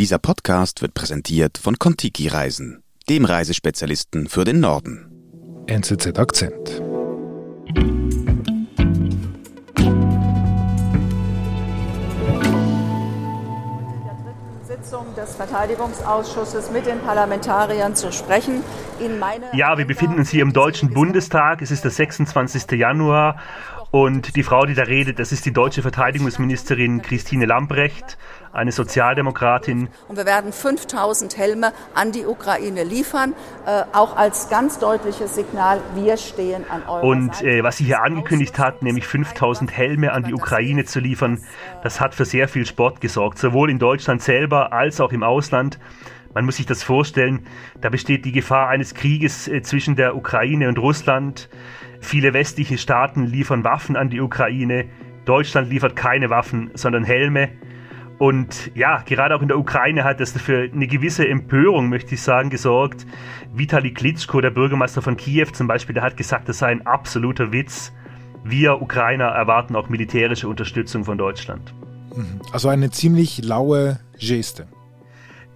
Dieser Podcast wird präsentiert von Kontiki Reisen, dem Reisespezialisten für den Norden. NZZ Akzent. Sitzung des Verteidigungsausschusses mit den Parlamentariern zu sprechen. ja, wir befinden uns hier im Deutschen Bundestag. Es ist der 26. Januar und die Frau, die da redet, das ist die deutsche Verteidigungsministerin Christine Lambrecht, eine Sozialdemokratin. Und wir werden 5000 Helme an die Ukraine liefern, äh, auch als ganz deutliches Signal, wir stehen an eurer Und äh, was sie hier angekündigt hat, nämlich 5000 Helme an die Ukraine zu liefern, das hat für sehr viel Sport gesorgt, sowohl in Deutschland selber als auch im Ausland. Man muss sich das vorstellen, da besteht die Gefahr eines Krieges äh, zwischen der Ukraine und Russland. Viele westliche Staaten liefern Waffen an die Ukraine. Deutschland liefert keine Waffen, sondern Helme. Und ja, gerade auch in der Ukraine hat das für eine gewisse Empörung, möchte ich sagen, gesorgt. Vitali Klitschko, der Bürgermeister von Kiew zum Beispiel, der hat gesagt, das sei ein absoluter Witz. Wir Ukrainer erwarten auch militärische Unterstützung von Deutschland. Mhm. Also eine ziemlich laue Geste.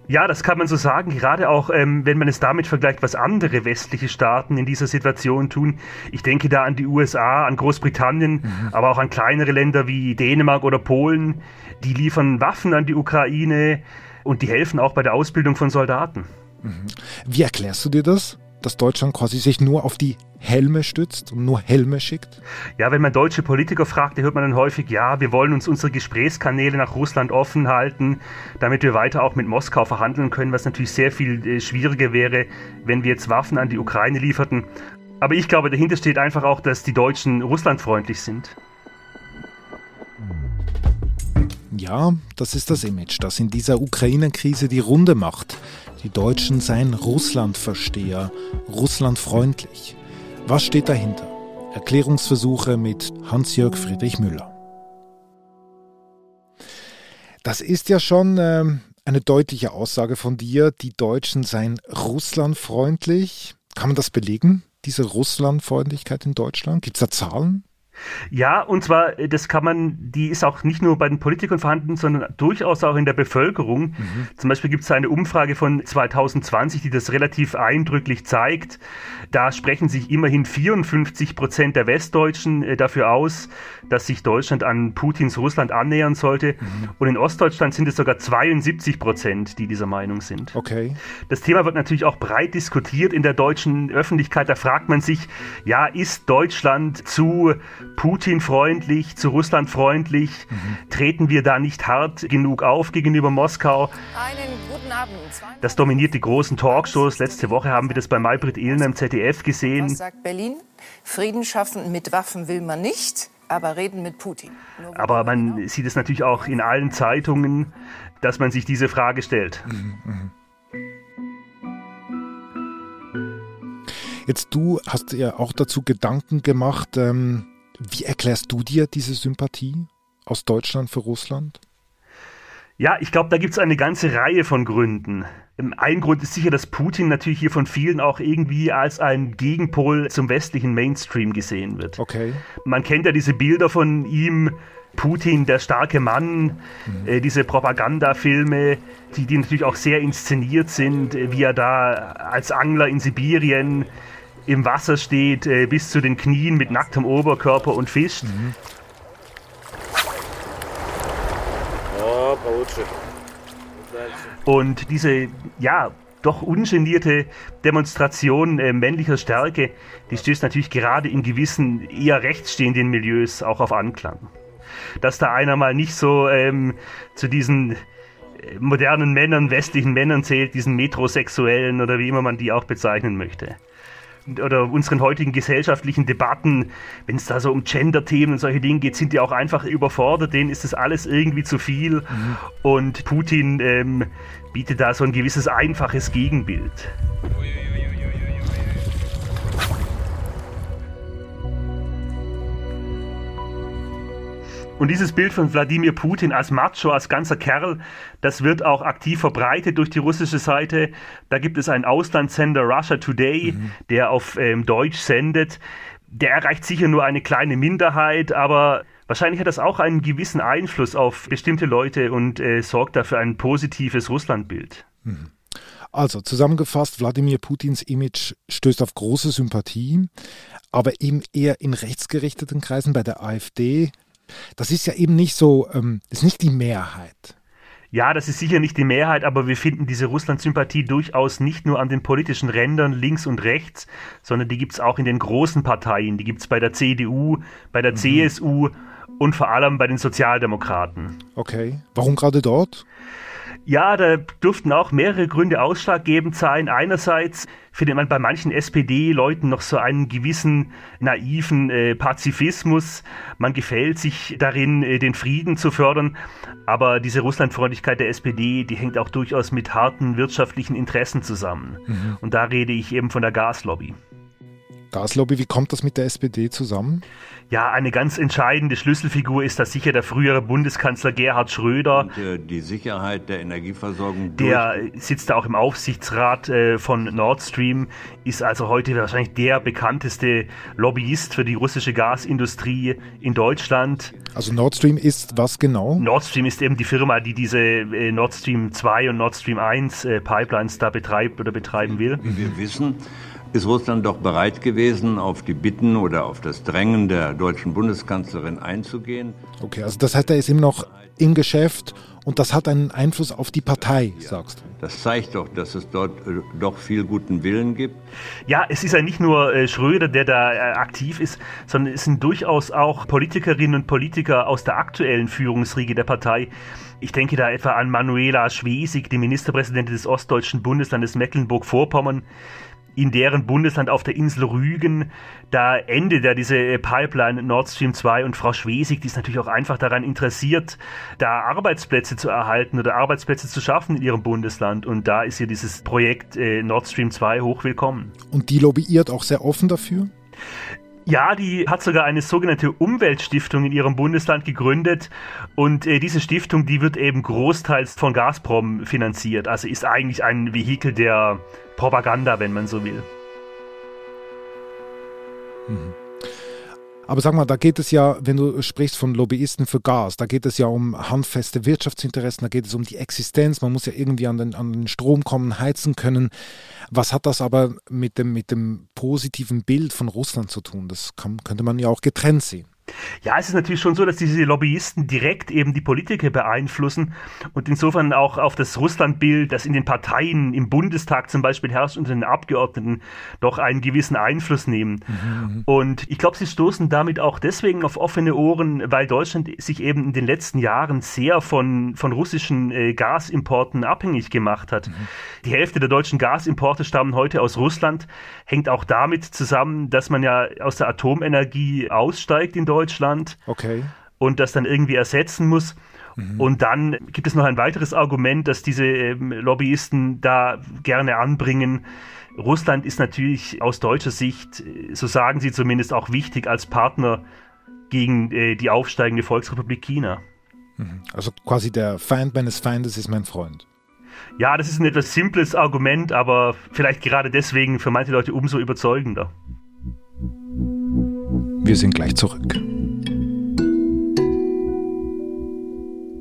Ja, das kann man so sagen, gerade auch ähm, wenn man es damit vergleicht, was andere westliche Staaten in dieser Situation tun. Ich denke da an die USA, an Großbritannien, mhm. aber auch an kleinere Länder wie Dänemark oder Polen. Die liefern Waffen an die Ukraine und die helfen auch bei der Ausbildung von Soldaten. Mhm. Wie erklärst du dir das? Dass Deutschland quasi sich nur auf die Helme stützt und nur Helme schickt? Ja, wenn man deutsche Politiker fragt, hört man dann häufig, ja, wir wollen uns unsere Gesprächskanäle nach Russland offen halten, damit wir weiter auch mit Moskau verhandeln können, was natürlich sehr viel äh, schwieriger wäre, wenn wir jetzt Waffen an die Ukraine lieferten. Aber ich glaube, dahinter steht einfach auch, dass die Deutschen russlandfreundlich sind. Ja, das ist das Image, das in dieser Ukraine-Krise die Runde macht. Die Deutschen seien Russlandversteher, russlandfreundlich. Was steht dahinter? Erklärungsversuche mit Hans-Jörg Friedrich Müller. Das ist ja schon äh, eine deutliche Aussage von dir. Die Deutschen seien russlandfreundlich. Kann man das belegen, diese Russlandfreundlichkeit in Deutschland? Gibt es da Zahlen? Ja, und zwar, äh, das kann man, die ist auch nicht nur bei den Politikern vorhanden, sondern durchaus auch in der Bevölkerung. Mhm. Zum Beispiel gibt es eine Umfrage von 2020, die das relativ eindrücklich zeigt. Da sprechen sich immerhin 54 Prozent der Westdeutschen äh, dafür aus, dass sich Deutschland an Putins Russland annähern sollte. Mhm. Und in Ostdeutschland sind es sogar 72 Prozent, die dieser Meinung sind. Okay. Das Thema wird natürlich auch breit diskutiert in der deutschen Öffentlichkeit. Da fragt man sich, ja, ist Deutschland zu Putin-freundlich, zu Russland freundlich? Mhm. Treten wir da nicht hart genug auf gegenüber Moskau? Einen guten Abend. Das dominiert die großen Talkshows. Letzte Woche haben wir das bei Maybrit Illner im ZDF gesehen. Was sagt Berlin? Frieden schaffen mit Waffen will man nicht aber reden mit Putin. Aber man sieht es natürlich auch in allen Zeitungen, dass man sich diese Frage stellt. Mhm, mhm. Jetzt du hast ja auch dazu Gedanken gemacht, ähm, wie erklärst du dir diese Sympathie aus Deutschland für Russland? Ja, ich glaube, da gibt es eine ganze Reihe von Gründen. Ähm, ein Grund ist sicher, dass Putin natürlich hier von vielen auch irgendwie als ein Gegenpol zum westlichen Mainstream gesehen wird. Okay. Man kennt ja diese Bilder von ihm, Putin, der starke Mann, mhm. äh, diese Propagandafilme, die, die natürlich auch sehr inszeniert sind, äh, wie er da als Angler in Sibirien im Wasser steht, äh, bis zu den Knien mit nacktem Oberkörper und fischt. Mhm. Und diese, ja, doch ungenierte Demonstration äh, männlicher Stärke, die stößt natürlich gerade in gewissen eher rechtsstehenden Milieus auch auf Anklang. Dass da einer mal nicht so ähm, zu diesen äh, modernen Männern, westlichen Männern zählt, diesen Metrosexuellen oder wie immer man die auch bezeichnen möchte oder unseren heutigen gesellschaftlichen Debatten, wenn es da so um Gender-Themen und solche Dinge geht, sind die auch einfach überfordert. Denen ist das alles irgendwie zu viel. Mhm. Und Putin ähm, bietet da so ein gewisses einfaches Gegenbild. Und dieses Bild von Wladimir Putin als Macho, als ganzer Kerl, das wird auch aktiv verbreitet durch die russische Seite. Da gibt es einen Auslandssender, Russia Today, mhm. der auf ähm, Deutsch sendet. Der erreicht sicher nur eine kleine Minderheit, aber Wahrscheinlich hat das auch einen gewissen Einfluss auf bestimmte Leute und äh, sorgt dafür ein positives Russlandbild. Mhm. Also zusammengefasst, Wladimir Putins Image stößt auf große Sympathie, aber eben eher in rechtsgerichteten Kreisen bei der AfD. Das ist ja eben nicht so, ähm, ist nicht die Mehrheit. Ja, das ist sicher nicht die Mehrheit, aber wir finden diese Russland-Sympathie durchaus nicht nur an den politischen Rändern links und rechts, sondern die gibt es auch in den großen Parteien. Die gibt es bei der CDU, bei der mhm. CSU und vor allem bei den Sozialdemokraten. Okay. Warum gerade dort? Ja, da dürften auch mehrere Gründe ausschlaggebend sein. Einerseits findet man bei manchen SPD-Leuten noch so einen gewissen naiven äh, Pazifismus. Man gefällt sich darin, äh, den Frieden zu fördern. Aber diese Russlandfreundlichkeit der SPD, die hängt auch durchaus mit harten wirtschaftlichen Interessen zusammen. Mhm. Und da rede ich eben von der Gaslobby. Gaslobby, wie kommt das mit der SPD zusammen? Ja, eine ganz entscheidende Schlüsselfigur ist da sicher der frühere Bundeskanzler Gerhard Schröder. Und, äh, die Sicherheit der Energieversorgung. Der sitzt da auch im Aufsichtsrat äh, von Nord Stream, ist also heute wahrscheinlich der bekannteste Lobbyist für die russische Gasindustrie in Deutschland. Also Nord Stream ist was genau? Nord Stream ist eben die Firma, die diese äh, Nord Stream 2 und Nord Stream 1 äh, Pipelines da betreibt oder betreiben will. Wir wissen, ist Russland doch bereit gewesen, auf die Bitten oder auf das Drängen der deutschen Bundeskanzlerin einzugehen. Okay, also das heißt, er ist immer noch im Geschäft und das hat einen Einfluss auf die Partei, sagst du. Das zeigt doch, dass es dort äh, doch viel guten Willen gibt. Ja, es ist ja nicht nur äh, Schröder, der da äh, aktiv ist, sondern es sind durchaus auch Politikerinnen und Politiker aus der aktuellen Führungsriege der Partei. Ich denke da etwa an Manuela Schwesig, die Ministerpräsidentin des ostdeutschen Bundeslandes Mecklenburg-Vorpommern in deren Bundesland auf der Insel Rügen. Da endet ja diese äh, Pipeline Nord Stream 2 und Frau Schwesig, die ist natürlich auch einfach daran interessiert, da Arbeitsplätze zu erhalten oder Arbeitsplätze zu schaffen in ihrem Bundesland. Und da ist ihr dieses Projekt äh, Nord Stream 2 hochwillkommen. Und die lobbyiert auch sehr offen dafür? Ja, die hat sogar eine sogenannte Umweltstiftung in ihrem Bundesland gegründet und äh, diese Stiftung, die wird eben großteils von Gazprom finanziert. Also ist eigentlich ein Vehikel der Propaganda, wenn man so will. Mhm. Aber sag mal, da geht es ja, wenn du sprichst von Lobbyisten für Gas, da geht es ja um handfeste Wirtschaftsinteressen, da geht es um die Existenz, man muss ja irgendwie an den, an den Strom kommen, heizen können. Was hat das aber mit dem, mit dem positiven Bild von Russland zu tun? Das kann, könnte man ja auch getrennt sehen. Ja, es ist natürlich schon so, dass diese Lobbyisten direkt eben die Politiker beeinflussen und insofern auch auf das Russlandbild, das in den Parteien, im Bundestag zum Beispiel herrscht und den Abgeordneten doch einen gewissen Einfluss nehmen. Mhm. Und ich glaube, sie stoßen damit auch deswegen auf offene Ohren, weil Deutschland sich eben in den letzten Jahren sehr von, von russischen äh, Gasimporten abhängig gemacht hat. Mhm. Die Hälfte der deutschen Gasimporte stammen heute aus Russland, hängt auch damit zusammen, dass man ja aus der Atomenergie aussteigt in Deutschland Deutschland. Okay. Und das dann irgendwie ersetzen muss. Mhm. Und dann gibt es noch ein weiteres Argument, dass diese ähm, Lobbyisten da gerne anbringen. Russland ist natürlich aus deutscher Sicht, so sagen sie zumindest, auch wichtig als Partner gegen äh, die aufsteigende Volksrepublik China. Mhm. Also quasi der Feind meines Feindes ist mein Freund. Ja, das ist ein etwas simples Argument, aber vielleicht gerade deswegen für manche Leute umso überzeugender. Wir sind gleich zurück.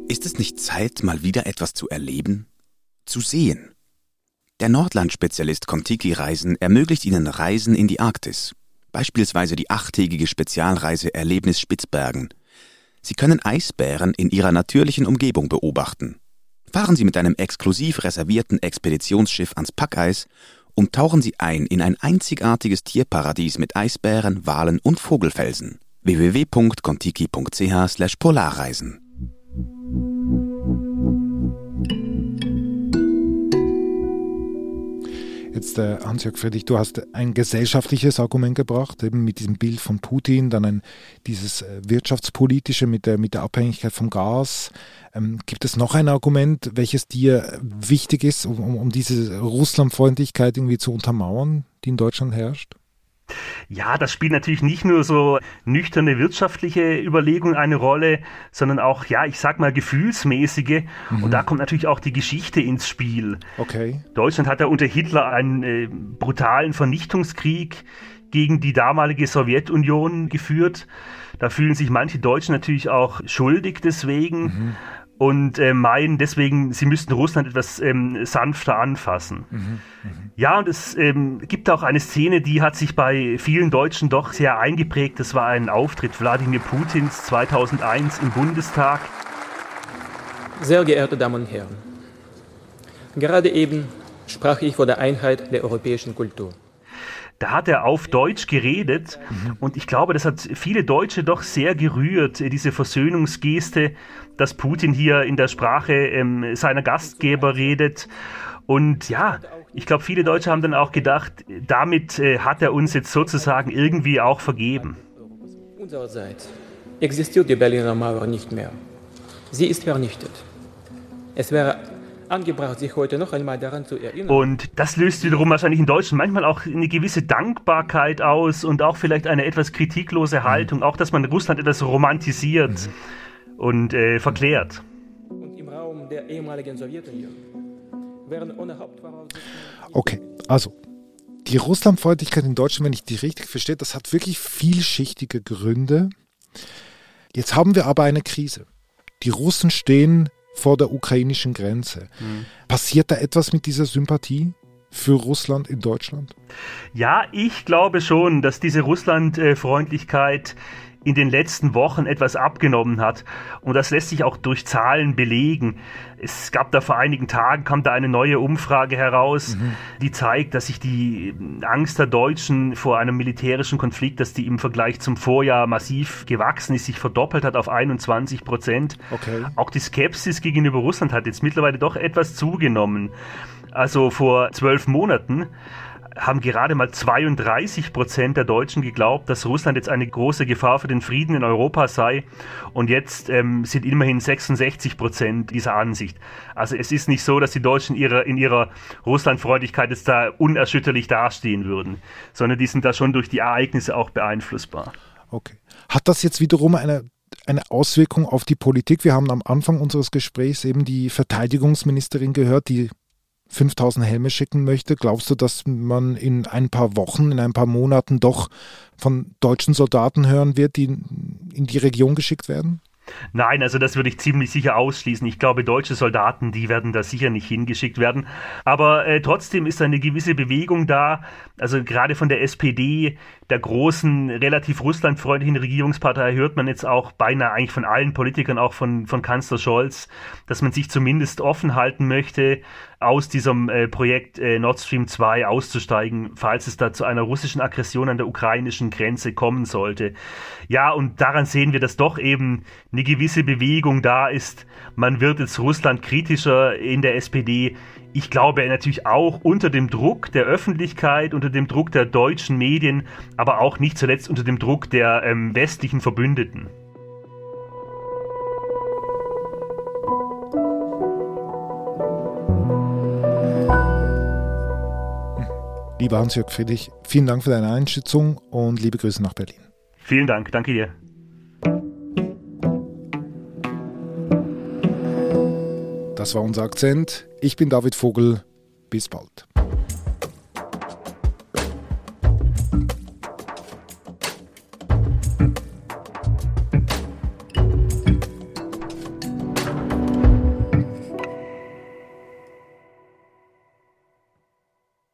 Ist es nicht Zeit, mal wieder etwas zu erleben? Zu sehen? Der Nordland-Spezialist Contiki Reisen ermöglicht Ihnen Reisen in die Arktis. Beispielsweise die achttägige Spezialreise Erlebnis Spitzbergen. Sie können Eisbären in ihrer natürlichen Umgebung beobachten. Fahren Sie mit einem exklusiv reservierten Expeditionsschiff ans Packeis und tauchen Sie ein in ein einzigartiges Tierparadies mit Eisbären, Walen und Vogelfelsen. www.contiki.ch/polarreisen Jetzt, äh, Hans-Jörg Friedrich, du hast ein gesellschaftliches Argument gebracht, eben mit diesem Bild von Putin, dann ein, dieses äh, wirtschaftspolitische mit der, mit der Abhängigkeit vom Gas. Ähm, gibt es noch ein Argument, welches dir wichtig ist, um, um diese Russlandfreundlichkeit irgendwie zu untermauern, die in Deutschland herrscht? Ja, das spielt natürlich nicht nur so nüchterne wirtschaftliche Überlegungen eine Rolle, sondern auch, ja, ich sag mal, gefühlsmäßige. Mhm. Und da kommt natürlich auch die Geschichte ins Spiel. Okay. Deutschland hat ja unter Hitler einen äh, brutalen Vernichtungskrieg gegen die damalige Sowjetunion geführt. Da fühlen sich manche Deutschen natürlich auch schuldig deswegen. Mhm und äh, meinen deswegen, sie müssten Russland etwas ähm, sanfter anfassen. Mhm, mh. Ja, und es ähm, gibt auch eine Szene, die hat sich bei vielen Deutschen doch sehr eingeprägt. Das war ein Auftritt Wladimir Putins 2001 im Bundestag. Sehr geehrte Damen und Herren, gerade eben sprach ich vor der Einheit der europäischen Kultur. Da hat er auf Deutsch geredet mhm. und ich glaube, das hat viele Deutsche doch sehr gerührt, diese Versöhnungsgeste, dass Putin hier in der Sprache ähm, seiner Gastgeber redet. Und ja, ich glaube, viele Deutsche haben dann auch gedacht, damit äh, hat er uns jetzt sozusagen irgendwie auch vergeben. Unsererseits existiert die Berliner Mauer nicht mehr. Sie ist vernichtet. Es wäre angebracht, sich heute noch einmal daran zu erinnern. Und das löst wiederum wahrscheinlich in Deutschen manchmal auch eine gewisse Dankbarkeit aus und auch vielleicht eine etwas kritiklose mhm. Haltung, mhm. auch dass man Russland etwas romantisiert mhm. und äh, verklärt. Und im Raum der ehemaligen Sowjetunion werden ohne. Okay, also die Russlandfreundlichkeit in Deutschland, wenn ich die richtig verstehe, das hat wirklich vielschichtige Gründe. Jetzt haben wir aber eine Krise. Die Russen stehen vor der ukrainischen Grenze. Mhm. Passiert da etwas mit dieser Sympathie? für Russland in Deutschland? Ja, ich glaube schon, dass diese Russlandfreundlichkeit in den letzten Wochen etwas abgenommen hat. Und das lässt sich auch durch Zahlen belegen. Es gab da vor einigen Tagen, kam da eine neue Umfrage heraus, mhm. die zeigt, dass sich die Angst der Deutschen vor einem militärischen Konflikt, dass die im Vergleich zum Vorjahr massiv gewachsen ist, sich verdoppelt hat auf 21 Prozent. Okay. Auch die Skepsis gegenüber Russland hat jetzt mittlerweile doch etwas zugenommen. Also vor zwölf Monaten haben gerade mal 32 Prozent der Deutschen geglaubt, dass Russland jetzt eine große Gefahr für den Frieden in Europa sei. Und jetzt ähm, sind immerhin 66 Prozent dieser Ansicht. Also es ist nicht so, dass die Deutschen ihre, in ihrer Russlandfreundlichkeit jetzt da unerschütterlich dastehen würden, sondern die sind da schon durch die Ereignisse auch beeinflussbar. Okay. Hat das jetzt wiederum eine eine Auswirkung auf die Politik. Wir haben am Anfang unseres Gesprächs eben die Verteidigungsministerin gehört, die 5000 Helme schicken möchte, glaubst du, dass man in ein paar Wochen, in ein paar Monaten doch von deutschen Soldaten hören wird, die in die Region geschickt werden? Nein, also das würde ich ziemlich sicher ausschließen. Ich glaube, deutsche Soldaten, die werden da sicher nicht hingeschickt werden. Aber äh, trotzdem ist eine gewisse Bewegung da. Also gerade von der SPD, der großen, relativ russlandfreundlichen Regierungspartei, hört man jetzt auch beinahe eigentlich von allen Politikern, auch von, von Kanzler Scholz, dass man sich zumindest offen halten möchte, aus diesem äh, Projekt äh, Nord Stream 2 auszusteigen, falls es da zu einer russischen Aggression an der ukrainischen Grenze kommen sollte. Ja, und daran sehen wir, dass doch eben eine gewisse Bewegung da ist. Man wird jetzt Russland kritischer in der SPD. Ich glaube natürlich auch unter dem Druck der Öffentlichkeit, unter dem Druck der deutschen Medien, aber auch nicht zuletzt unter dem Druck der ähm, westlichen Verbündeten. Lieber Hans-Jörg Friedrich, vielen Dank für deine Einschätzung und liebe Grüße nach Berlin. Vielen Dank, danke dir. Das war unser Akzent. Ich bin David Vogel. Bis bald.